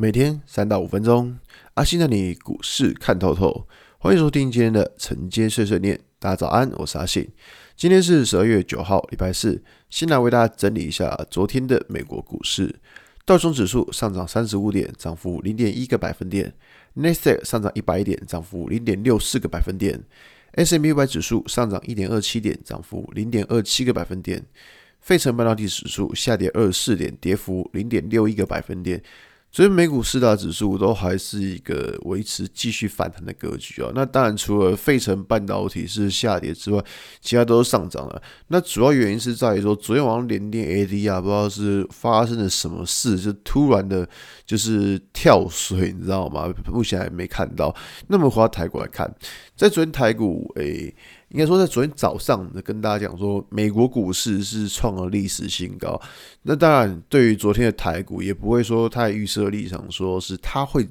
每天三到五分钟，阿信带你股市看透透。欢迎收听今天的晨间碎碎念。大家早安，我是阿信。今天是十二月九号，礼拜四。先来为大家整理一下昨天的美国股市。道琼指数上涨三十五点，涨幅零点一个百分点。纳斯达克上涨一百点，涨幅零点六四个百分点。S&P 五百指数上涨一点二七点，涨幅零点二七个百分点。费城半导体指数下跌二十四点，跌幅零点六一个百分点。所以美股四大指数都还是一个维持继续反弹的格局啊。那当然，除了费城半导体是下跌之外，其他都是上涨了。那主要原因是在于说，昨天晚上联电 AD 啊，不知道是发生了什么事，就突然的，就是跳水，你知道吗？目前还没看到。那么回到台股来看，在昨天台股诶。应该说，在昨天早上跟大家讲说，美国股市是创了历史新高。那当然，对于昨天的台股，也不会说太预设立场，说是它会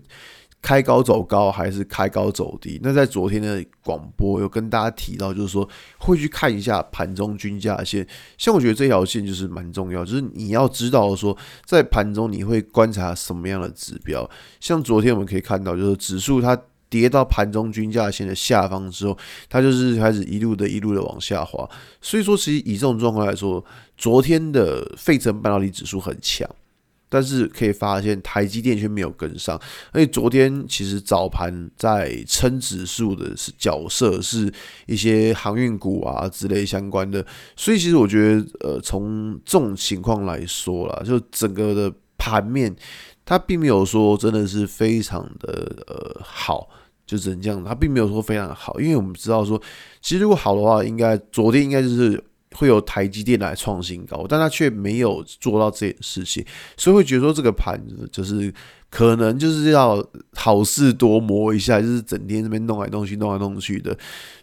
开高走高，还是开高走低。那在昨天的广播有跟大家提到，就是说会去看一下盘中均价线。像我觉得这条线就是蛮重要，就是你要知道说，在盘中你会观察什么样的指标。像昨天我们可以看到，就是指数它。跌到盘中均价线的下方之后，它就是开始一路的、一路的往下滑。所以说，其实以这种状况来说，昨天的费城半导体指数很强，但是可以发现台积电却没有跟上。而且昨天其实早盘在撑指数的是角色是一些航运股啊之类相关的。所以其实我觉得，呃，从这种情况来说啦，就整个的盘面。他并没有说真的是非常的呃好，就只能这样。他并没有说非常的好，因为我们知道说，其实如果好的话，应该昨天应该就是会有台积电来创新高，但他却没有做到这件事情，所以会觉得说这个盘就是。可能就是要好事多磨一下，就是整天这边弄来弄去、弄来弄去的。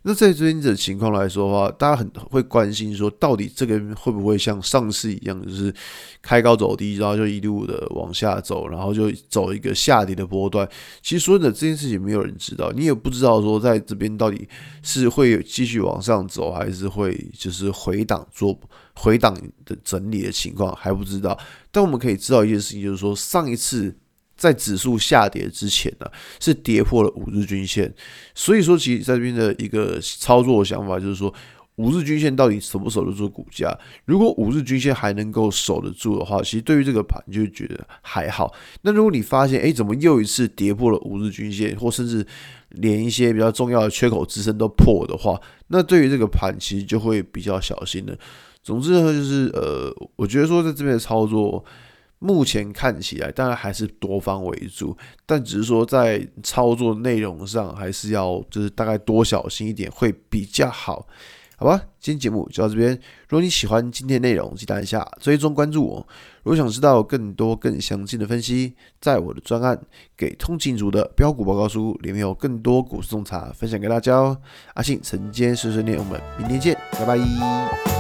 那在最近的情况来说的话，大家很会关心说，到底这个会不会像上次一样，就是开高走低，然后就一路的往下走，然后就走一个下跌的波段。其实说真的，这件事情没有人知道，你也不知道说在这边到底是会继续往上走，还是会就是回档做回档的整理的情况还不知道。但我们可以知道一件事情，就是说上一次。在指数下跌之前呢，是跌破了五日均线，所以说其实在这边的一个操作想法就是说，五日均线到底守不守得住股价？如果五日均线还能够守得住的话，其实对于这个盘就觉得还好。那如果你发现，哎，怎么又一次跌破了五日均线，或甚至连一些比较重要的缺口支撑都破的话，那对于这个盘其实就会比较小心了。总之呢，就是呃，我觉得说在这边的操作。目前看起来，当然还是多方为主，但只是说在操作内容上，还是要就是大概多小心一点会比较好，好吧？今天节目就到这边。如果你喜欢今天内容，记得按下追踪关注我。如果想知道更多更详尽的分析，在我的专案《给通勤族的标股报告书》里面有更多股市洞察分享给大家哦。阿信晨间碎碎念，我们明天见，拜拜。